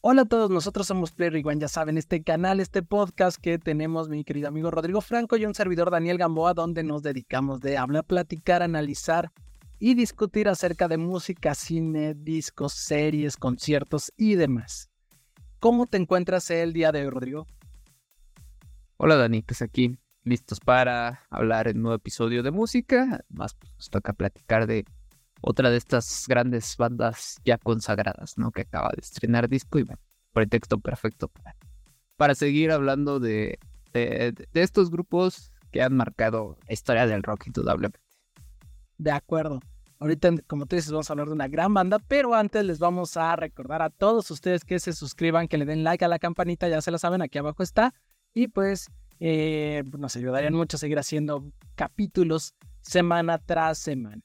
Hola a todos, nosotros somos Play Rewind, ya saben, este canal, este podcast que tenemos mi querido amigo Rodrigo Franco y un servidor Daniel Gamboa, donde nos dedicamos de hablar, platicar, analizar y discutir acerca de música, cine, discos, series, conciertos y demás. ¿Cómo te encuentras el día de hoy, Rodrigo? Hola Dani, pues aquí listos para hablar en un nuevo episodio de música. Además, pues, nos toca platicar de otra de estas grandes bandas ya consagradas, ¿no? Que acaba de estrenar disco y bueno, pretexto perfecto para, para seguir hablando de, de, estos grupos que han marcado la historia del rock indudablemente. De acuerdo. Ahorita, como tú dices, vamos a hablar de una gran banda, pero antes les vamos a recordar a todos ustedes que se suscriban, que le den like a la campanita, ya se la saben, aquí abajo está. Y pues eh, nos ayudarían mucho a seguir haciendo capítulos semana tras semana.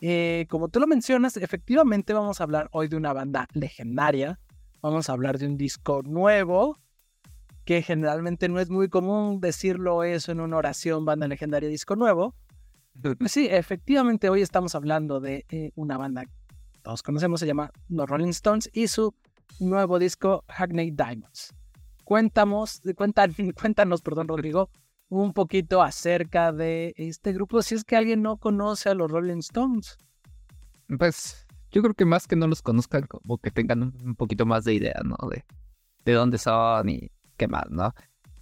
Eh, como tú lo mencionas, efectivamente vamos a hablar hoy de una banda legendaria. Vamos a hablar de un disco nuevo, que generalmente no es muy común decirlo eso en una oración, banda legendaria, disco nuevo. Pues sí, efectivamente hoy estamos hablando de eh, una banda que todos conocemos, se llama Los Rolling Stones y su nuevo disco Hackney Diamonds. Cuéntanos, cuéntanos, perdón, Rodrigo, un poquito acerca de este grupo, si es que alguien no conoce a los Rolling Stones. Pues yo creo que más que no los conozcan, como que tengan un poquito más de idea, ¿no? De, de dónde son y qué más, ¿no?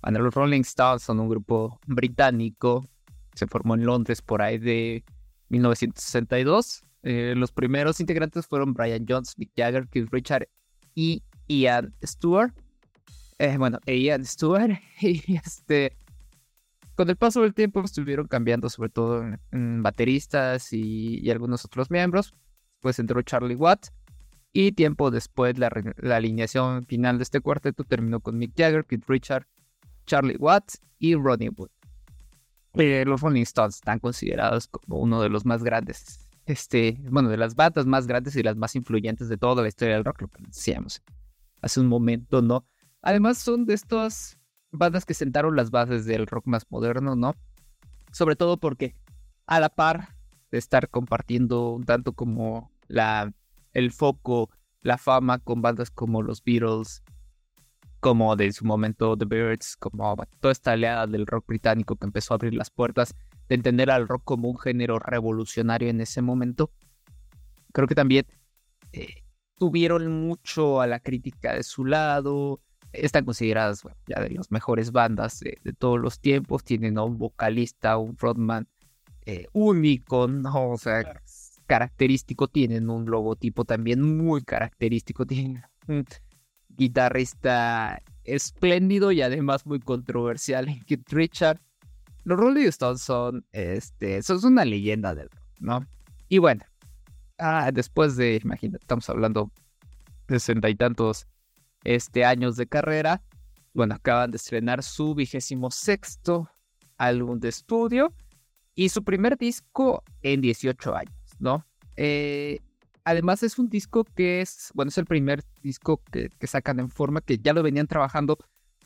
Bueno, los Rolling Stones son un grupo británico, se formó en Londres por ahí de 1962. Eh, los primeros integrantes fueron Brian Jones, Mick Jagger, Keith Richard y Ian Stewart. Eh, bueno, e Ian Stewart. Y este, con el paso del tiempo estuvieron cambiando, sobre todo en, bateristas y, algunos otros miembros. Después entró Charlie Watt. Y tiempo después, la, alineación final de este cuarteto terminó con Mick Jagger, Keith Richard, Charlie Watt y Ronnie Wood. Eh, los Rolling Stones están considerados como uno de los más grandes, este, bueno, de las bandas más grandes y las más influyentes de toda la historia del rock, lo que hace un momento, ¿no? Además son de estas bandas que sentaron las bases del rock más moderno, ¿no? Sobre todo porque a la par de estar compartiendo tanto como la, el foco, la fama con bandas como los Beatles, como de su momento The Birds, como toda esta oleada del rock británico que empezó a abrir las puertas de entender al rock como un género revolucionario en ese momento. Creo que también eh, tuvieron mucho a la crítica de su lado, están consideradas ya de las mejores bandas de, todos los tiempos. Tienen a un vocalista, un frontman eh, único, ¿no? O sea, característico. Tienen un logotipo también muy característico. Tienen un guitarrista espléndido y además muy controversial, Kit Richard. Los Rolling Stones son, este, son una leyenda del rock, ¿no? Y bueno, ah, después de, imagínate, estamos hablando de sesenta y tantos este, años de carrera. Bueno, acaban de estrenar su vigésimo sexto álbum de estudio y su primer disco en 18 años, ¿no? Eh, además es un disco que es, bueno, es el primer disco que, sacan en forma, que ya lo venían trabajando,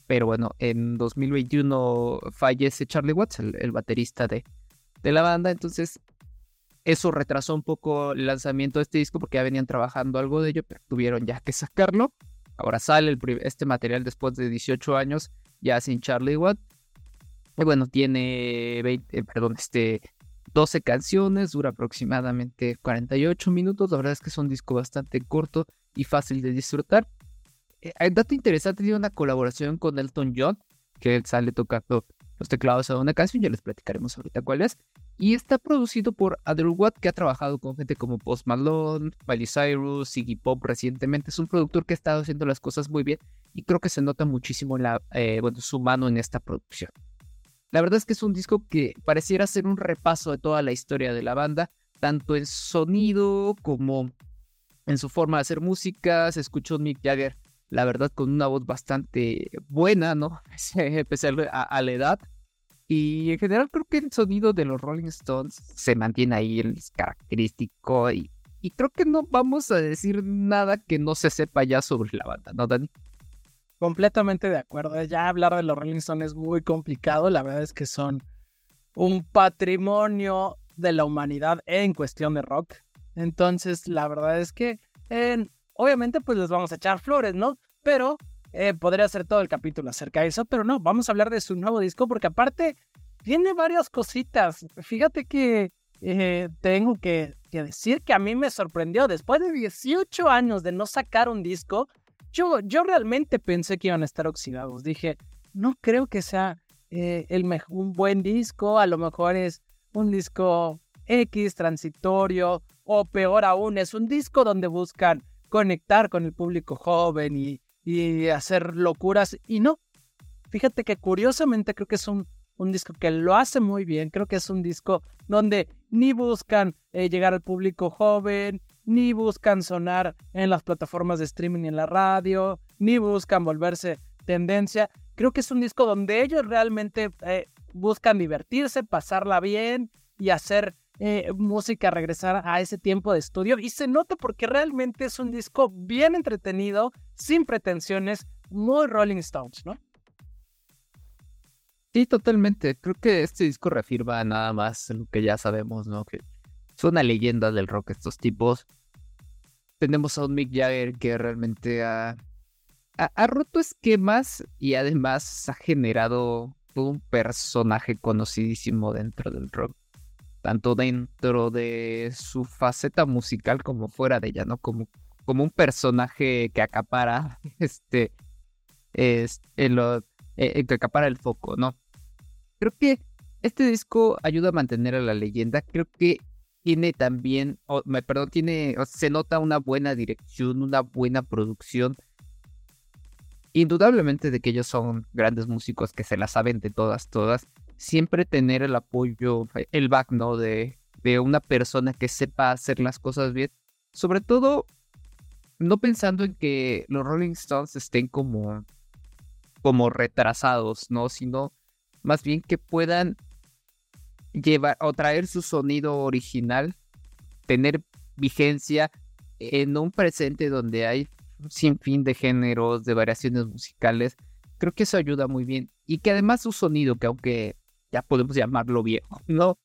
pero bueno, en 2021 fallece Charlie Watts, el, baterista de, de la banda, entonces eso retrasó un poco el lanzamiento de este disco porque ya venían trabajando algo de ello, pero tuvieron ya que sacarlo. Ahora sale este material después de 18 años, ya sin Charlie Watt. Y bueno, tiene 20, eh, perdón, este, 12 canciones, dura aproximadamente 48 minutos. La verdad es que es un disco bastante corto y fácil de disfrutar. Eh, hay dato interesante, tiene una colaboración con Elton John, que él sale tocando los teclados a una canción, ya les platicaremos ahorita cuál es. Y está producido por Adele Watt, que ha trabajado con gente como Post Malone, Miley Cyrus, Iggy Pop recientemente. Es un productor que ha estado haciendo las cosas muy bien y creo que se nota muchísimo la, eh, su mano en esta producción. La verdad es que es un disco que pareciera ser un repaso de toda la historia de la banda, tanto en sonido como en su forma de hacer música. Se escuchó Mick Jagger, la verdad, con una voz bastante buena, ¿no? Pese a la edad. Y en general creo que el sonido de los Rolling Stones se mantiene ahí, es característico y, creo que no vamos a decir nada que no se sepa ya sobre la banda, ¿no, Dani? Completamente de acuerdo. Ya hablar de los Rolling Stones es muy complicado. La verdad es que son un patrimonio de la humanidad en cuestión de rock. Entonces, la verdad es que en obviamente pues les vamos a echar flores, ¿no? Pero eh, podría ser todo el capítulo acerca de eso, pero no, vamos a hablar de su nuevo disco porque aparte tiene varias cositas. Fíjate que eh, tengo que, decir que a mí me sorprendió. Después de 18 años de no sacar un disco, yo, yo realmente pensé que iban a estar oxidados. Dije, no creo que sea eh, un buen disco, a lo mejor es un disco X, transitorio, o peor aún, es un disco donde buscan conectar con el público joven y, y hacer locuras. Y no, fíjate que curiosamente creo que es un un disco que lo hace muy bien. Creo que es un disco donde ni buscan eh, llegar al público joven, ni buscan sonar en las plataformas de streaming y en la radio, ni buscan volverse tendencia. Creo que es un disco donde ellos realmente eh, buscan divertirse, pasarla bien y hacer eh, música, regresar a ese tiempo de estudio. Y se nota porque realmente es un disco bien entretenido, sin pretensiones, muy Rolling Stones, ¿no? Sí, totalmente. Creo que este disco reafirma nada más lo que ya sabemos, ¿no? Que son una leyenda del rock estos tipos. Tenemos a un Mick Jagger que realmente ha, ha, roto esquemas y además ha generado todo un personaje conocidísimo dentro del rock. Tanto dentro de su faceta musical como fuera de ella, ¿no? Como, como un personaje que acapara este. Es, lo, eh, que acapara el foco, ¿no? Creo que este disco ayuda a mantener a la leyenda. Creo que tiene también, me perdón, tiene, se nota una buena dirección, una buena producción. Indudablemente de que ellos son grandes músicos que se la saben de todas, todas. Siempre tener el apoyo, el back, ¿no? De, de una persona que sepa hacer las cosas bien. Sobre todo, no pensando en que los Rolling Stones estén como como retrasados, ¿no? Sino más bien que puedan llevar o traer su sonido original, tener vigencia en un presente donde hay un sinfín de géneros, de variaciones musicales. Creo que eso ayuda muy bien. Y que además su sonido, que aunque ya podemos llamarlo viejo, ¿no?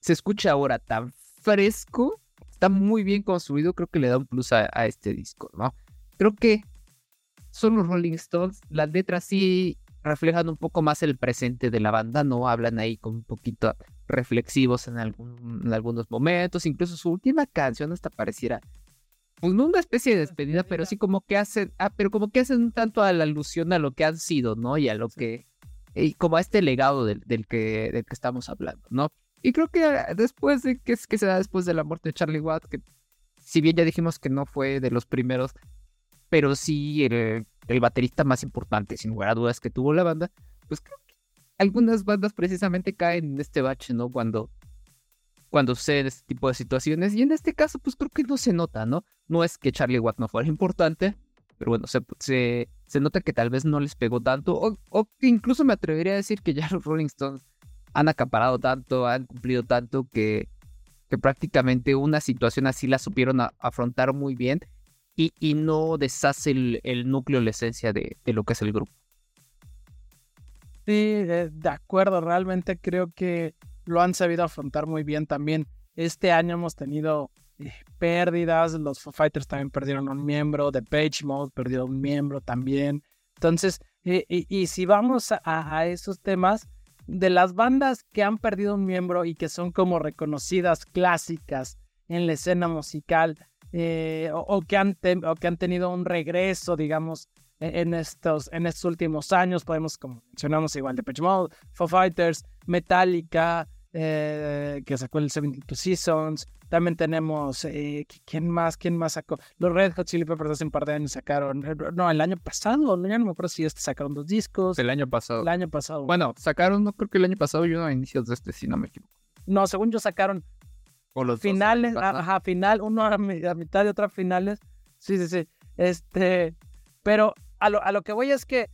Se escucha ahora tan fresco, está muy bien construido, creo que le da un plus a, a este disco, ¿no? Creo que son los Rolling Stones. Las letras sí reflejan un poco más el presente de la banda, ¿no? Hablan ahí con un poquito reflexivos en, en algunos momentos. Incluso su última canción hasta pareciera, pues no una especie de despedida, pero sí como que hacen, ah, pero como que hacen un tanto a la alusión a lo que han sido, ¿no? Y a lo que, y como a este legado del, que, del que estamos hablando, ¿no? Y creo que ah, después de que, se da después de la muerte de Charlie Watt, que si bien ya dijimos que no fue de los primeros pero sí el, baterista más importante, sin lugar a dudas, que tuvo la banda, pues creo que algunas bandas precisamente caen en este bache, ¿no? Cuando, cuando suceden este tipo de situaciones. Y en este caso, pues creo que no se nota, ¿no? No es que Charlie Watt no fuera importante, pero bueno, se, se, nota que tal vez no les pegó tanto, o, o, incluso me atrevería a decir que ya los Rolling Stones han acaparado tanto, han cumplido tanto que, que prácticamente una situación así la supieron afrontar muy bien y, no deshace el, núcleo, la esencia de, lo que es el grupo. Sí, de, acuerdo, realmente creo que lo han sabido afrontar muy bien también. Este año hemos tenido eh, pérdidas, los Foo Fighters también perdieron un miembro, The Page Mode perdió un miembro también. Entonces, y, si vamos a, esos temas, de las bandas que han perdido un miembro y que son como reconocidas clásicas en la escena musical, eh, o, que han que han tenido un regreso, digamos, e, en estos, en estos últimos años. Podemos, como mencionamos, igual de Mode, Foo Fighters, Metallica, eh, que sacó el 72 Seasons. También tenemos, eh, ¿quién más? ¿Quién más sacó? Los Red Hot Chili Peppers hace un par de años sacaron, no, el año pasado, ya no me acuerdo si este sacaron dos discos. El año pasado. El año pasado. Bueno, sacaron, no creo que el año pasado y uno a inicios de este, si no me equivoco. No, según yo sacaron o los finales, ajá, final, uno a, mitad y otra finales. Sí, sí, sí. Este, pero a lo, a lo que voy es que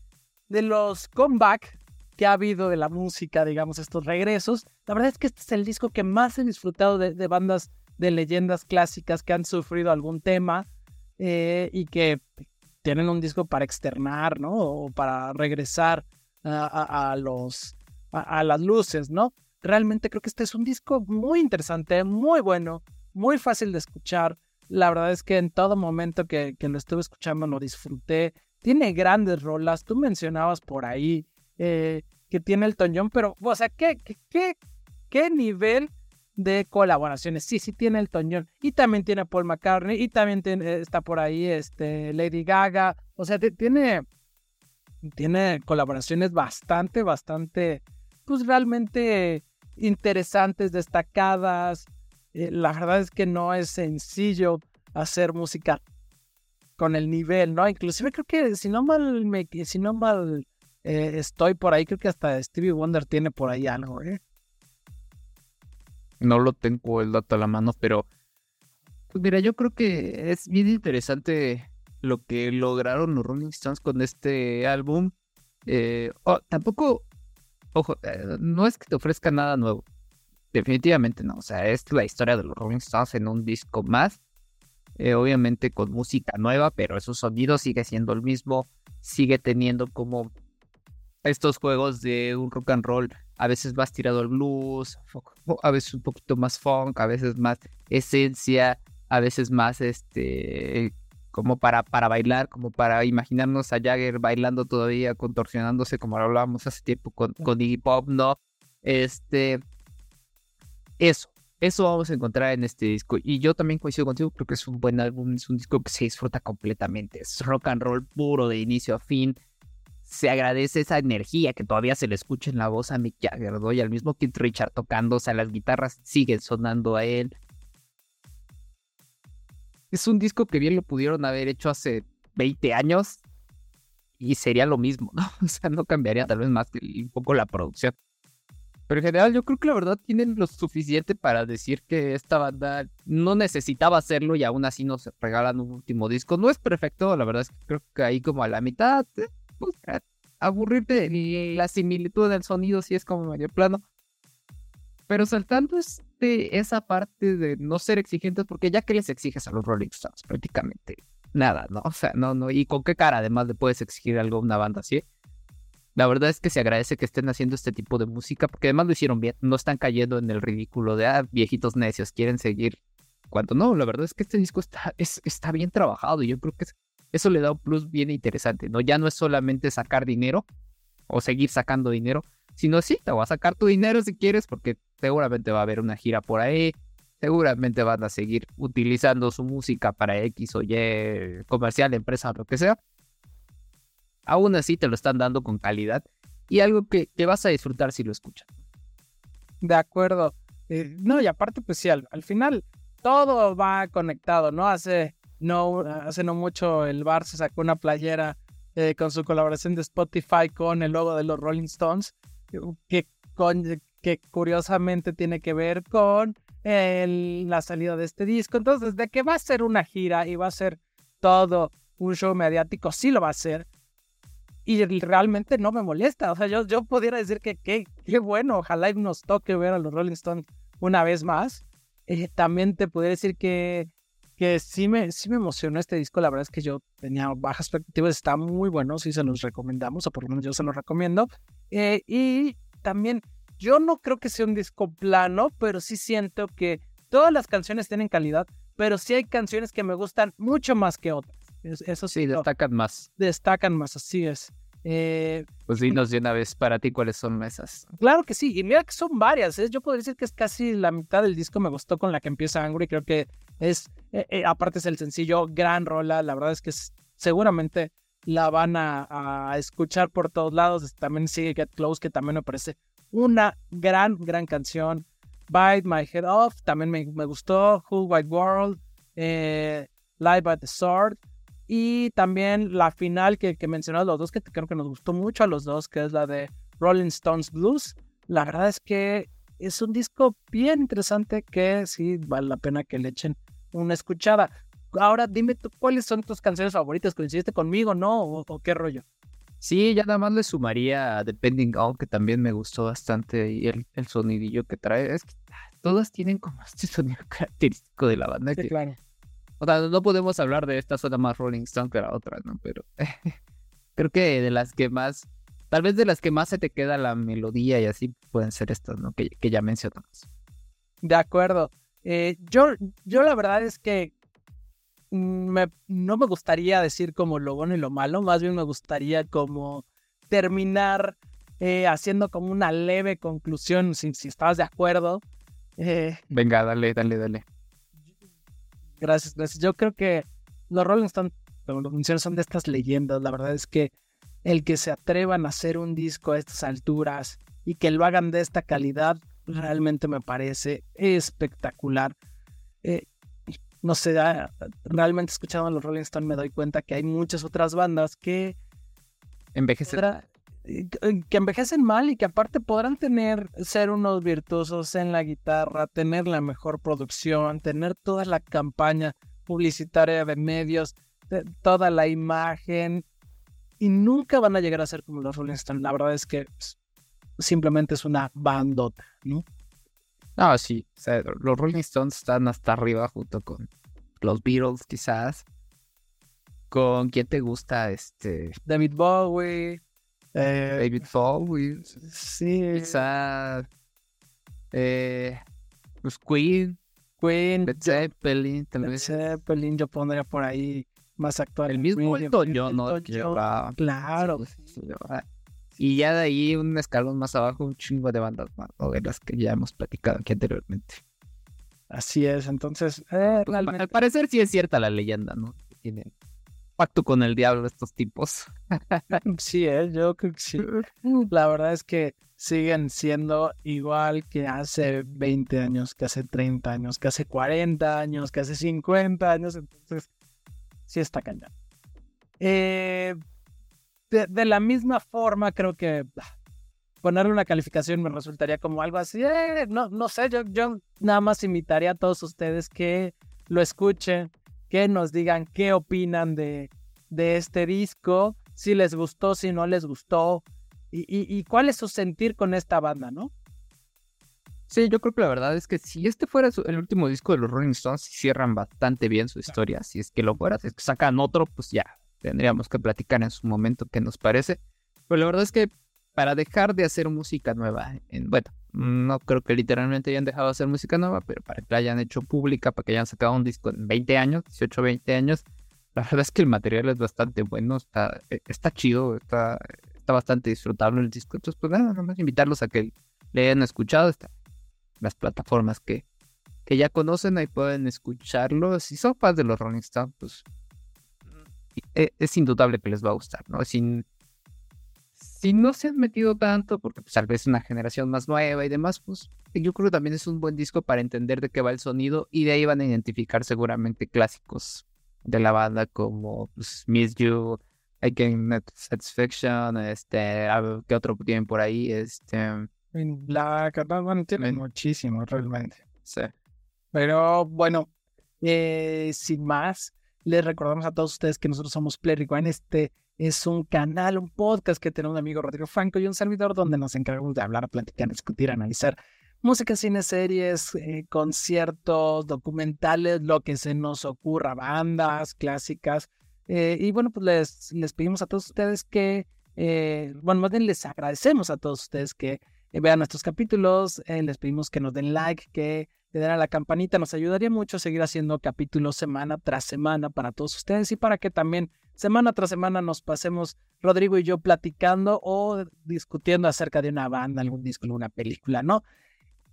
de los comeback que ha habido de la música, digamos, estos regresos, la verdad es que este es el disco que más he disfrutado de, bandas de leyendas clásicas que han sufrido algún tema eh, y que tienen un disco para externar, ¿no? O para regresar a, los, a, las luces, ¿no? realmente creo que este es un disco muy interesante, muy bueno, muy fácil de escuchar. La verdad es que en todo momento que, que lo estuve escuchando lo disfruté. Tiene grandes rolas. Tú mencionabas por ahí eh, que tiene el John, pero, o sea, ¿qué, qué, qué, nivel de colaboraciones? Sí, sí tiene el John. Y también tiene Paul McCartney. Y también tiene, está por ahí este, Lady Gaga. O sea, tiene, tiene colaboraciones bastante, bastante, pues realmente interesantes, destacadas. Eh, la verdad es que no es sencillo hacer música con el nivel, ¿no? Inclusive creo que si no mal me, si no mal eh, estoy por ahí, creo que hasta Stevie Wonder tiene por ahí algo, ¿eh? No lo tengo el dato a la mano, pero pues mira, yo creo que es bien interesante lo que lograron los Rolling Stones con este álbum. Eh, tampoco, ojo, eh, no es que te ofrezca nada nuevo. Definitivamente no. O sea, es la historia de los Rolling Stones en un disco más. Obviamente con música nueva, pero su sonido sigue siendo el mismo. Sigue teniendo como estos juegos de un rock and roll, a veces más tirado al blues, a veces un poquito más funk, a veces más esencia, a veces más este como para, para bailar, como para imaginarnos a Jagger bailando todavía, contorsionándose como hablábamos hace tiempo con, con Iggy Pop, ¿no? Este, eso, eso vamos a encontrar en este disco. Y yo también coincido contigo, creo que es un buen álbum, es un disco que se disfruta completamente. Es rock and roll puro de inicio a fin se agradece esa energía que todavía se le escucha en la voz a Mick Jagger, ¿no? Al mismo Keith Richard tocando, o sea, las guitarras siguen sonando a él. Es un disco que bien lo pudieron haber hecho hace 20 años y sería lo mismo, ¿no? O sea, no cambiaría tal vez más que un poco la producción. Pero en general yo creo que la verdad tienen lo suficiente para decir que esta banda no necesitaba hacerlo y aún así nos regalan un último disco. No es perfecto, la verdad es que creo que ahí como a la mitad eh, pues, aburrirte la similitud del sonido si es como medio plano. Pero saltando este, esa parte de no ser exigentes, porque ya que les exiges a los Rolling Stones, prácticamente nada, ¿no? O sea, no, no. ¿Y con qué cara además le puedes exigir algo a una banda así? La verdad es que se agradece que estén haciendo este tipo de música, porque además lo hicieron bien. No están cayendo en el ridículo de, ah, viejitos necios, quieren seguir. Cuando no, la verdad es que este disco está, es, está bien trabajado y yo creo que es eso le da un plus bien interesante, ¿no? Ya no es solamente sacar dinero o seguir sacando dinero, sino sí, te voy a sacar tu dinero si quieres, porque seguramente va a haber una gira por ahí, seguramente van a seguir utilizando su música para X o Y comercial, empresa, lo que sea. Aún así te lo están dando con calidad y algo que, te vas a disfrutar si lo escuchas. De acuerdo. Eh, no, y aparte, pues sí, al, final todo va conectado, ¿no? Hace no, hace no mucho el Bar se sacó una playera eh, con su colaboración de Spotify con el logo de los Rolling Stones, que, que curiosamente tiene que ver con la salida de este disco. Entonces, de que va a ser una gira y va a ser todo un show mediático, sí lo va a ser. Y realmente no me molesta. O sea, yo, yo pudiera decir que qué bueno, ojalá nos toque ver a los Rolling Stones una vez más. Eh, también te podría decir que que sí me, sí me emocionó este disco. La verdad es que yo tenía bajas expectativas, está muy bueno, sí se los recomendamos, o por lo menos yo se los recomiendo. Eh, y también, yo no creo que sea un disco plano, pero sí siento que todas las canciones tienen calidad, pero sí hay canciones que me gustan mucho más que otras. Eso sí, sí destacan más. Destacan más, así es. Eh, pues dinos de una vez para ti cuáles son esas. Claro que sí, y mira que son varias. ¿eh? Yo podría decir que es casi la mitad del disco me gustó con la que empieza Angry. Creo que es, eh, aparte es el sencillo, gran rola. La verdad es que seguramente la van a, escuchar por todos lados. También sigue Get Close, que también me parece una gran, gran canción. Bite My Head Off, también me, me gustó. Whole White World, Live by the Sword. Y también la final que, que mencionas los dos, que creo que nos gustó mucho a los dos, que es la de Rolling Stones Blues. La verdad es que es un disco bien interesante que sí vale la pena que le echen una escuchada. Ahora dime tú, ¿cuáles son tus canciones favoritas? ¿Coincidiste conmigo, no? ¿O, qué rollo? Sí, ya nada más le sumaría Depending On, que también me gustó bastante, y el, el sonidillo que trae. Es que ah, todas tienen como este sonido característico de la banda. Sí, claro. O sea, no podemos hablar de esta zona más Rolling Stone que la otra, ¿no? Pero creo que de las que más, tal vez de las que más se te queda la melodía y así pueden ser estas, ¿no? Que, que ya mencionamos. De acuerdo. Eh, yo, yo la verdad es que me, no me gustaría decir como lo bueno y lo malo, más bien me gustaría como terminar eh, haciendo como una leve conclusión, si, si estás de acuerdo. Eh, Venga, dale, dale, dale. Gracias, gracias. Yo creo que los Rolling Stones, como lo mencioné, son de estas leyendas. La verdad es que el que se atrevan a hacer un disco a estas alturas y que lo hagan de esta calidad, realmente me parece espectacular. Eh, no sé, ah, realmente escuchando a los Rolling Stones me doy cuenta que hay muchas otras bandas que envejecen eh, que envejecen mal y que aparte podrán tener ser unos virtuosos en la guitarra, tener la mejor producción, tener toda la campaña publicitaria de medios, toda la imagen y nunca van a llegar a ser como los Rolling Stones. La verdad es que pues, simplemente es una bandota, ¿no? Ah, sí. O sea, los Rolling Stones están hasta arriba junto con los Beatles, quizás. ¿Con quién te gusta? Este. David Bowie. Eh, David Bowie. Sí. Quizás. Eh, pues Queen. Queen. Led Zeppelin. Led Zeppelin, yo pondría por ahí más actual. El mismo Elton John, ¿no? Claro. Y ya de ahí, un escalón más abajo, un chingo de bandas más, o de las que ya hemos platicado aquí anteriormente. Así es, entonces, eh, pues, al parecer sí es cierta la leyenda, ¿no? Tienen pacto con el diablo estos tipos. sí, eh, yo creo que sí. La verdad es que siguen siendo igual que hace 20 años, que hace 30 años, que hace 40 años, que hace 50 años, entonces sí está cañón. Eh, de, la misma forma, creo que ponerle una calificación me resultaría como algo así. Eh, no, no sé, yo, yo nada más invitaría a todos ustedes que lo escuchen, que nos digan qué opinan de, de este disco, si les gustó, si no les gustó, y, y, cuál es su sentir con esta banda, ¿no? Sí, yo creo que la verdad es que si este fuera el último disco de los Rolling Stones, cierran bastante bien su historia. Si es que lo fuera, si sacan otro, pues ya, tendríamos que platicar en su momento qué nos parece. Pero la verdad es que para dejar de hacer música nueva, en, bueno, no creo que literalmente hayan dejado de hacer música nueva, pero para que la hayan hecho pública, para que hayan sacado un disco en 20 años, 18, 20 años, la verdad es que el material es bastante bueno, está, eh, está chido, está, está bastante disfrutable el disco. Entonces, pues nada, más invitarlos a que le hayan escuchado está, las plataformas que, que ya conocen, ahí pueden escucharlo. Si son fans de los Rolling Stones, pues e, es, indudable que les va a gustar, ¿no? Si, si no se han metido tanto, porque pues, tal vez es una generación más nueva y demás, pues yo creo que también es un buen disco para entender de qué va el sonido y de ahí van a identificar seguramente clásicos de la banda como pues, Miss You, I Can Satisfaction, este, ¿qué otro tienen por ahí? Este... La bueno, tienen muchísimo realmente. Sí. Pero bueno, eh, sin más, les recordamos a todos ustedes que nosotros somos Play Rewind. Este es un canal, un podcast que tenemos un amigo Rodrigo Franco y un servidor donde nos encargamos de hablar, platicar, discutir, analizar música, cine, series, eh, conciertos, documentales, lo que se nos ocurra, bandas clásicas. Eh, y bueno, pues les, les pedimos a todos ustedes que, eh, bueno, más bien les agradecemos a todos ustedes que vean nuestros capítulos, les pedimos que nos den like, que le den a la campanita. Nos ayudaría mucho a seguir haciendo capítulos semana tras semana para todos ustedes y para que también semana tras semana nos pasemos Rodrigo y yo platicando o discutiendo acerca de una banda, algún disco, alguna película, ¿no?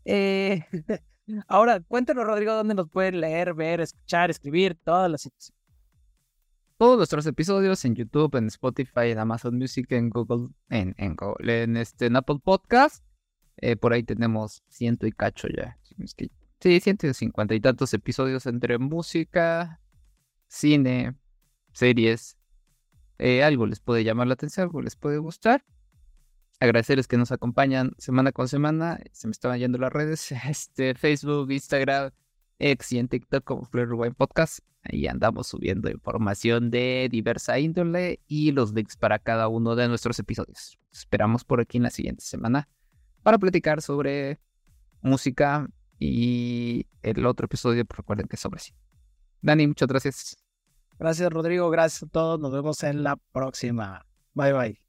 Eh, ahora, cuéntanos, Rodrigo, dónde nos pueden leer, ver, escuchar, escribir, todas las. Todos nuestros episodios en YouTube, en Spotify, en Amazon Music, en Google, en, en, en, este, Apple Podcast. Eh, por ahí tenemos ciento y cacho ya. Sí, 150 y tantos episodios entre música, cine, series. Eh, algo les puede llamar la atención, algo les puede gustar. Agradecerles que nos acompañan semana con semana. Se me estaban yendo las redes. Este, Facebook, Instagram, X y en TikTok como Fleur Wine Podcast. Ahí andamos subiendo información de diversa índole y los links para cada uno de nuestros episodios. Esperamos por aquí en la siguiente semana para platicar sobre música, y el otro episodio, pues, recuerden que es sobre sí. Dani, muchas gracias. Gracias, Rodrigo. Gracias a todos. Nos vemos en la próxima. Bye, bye.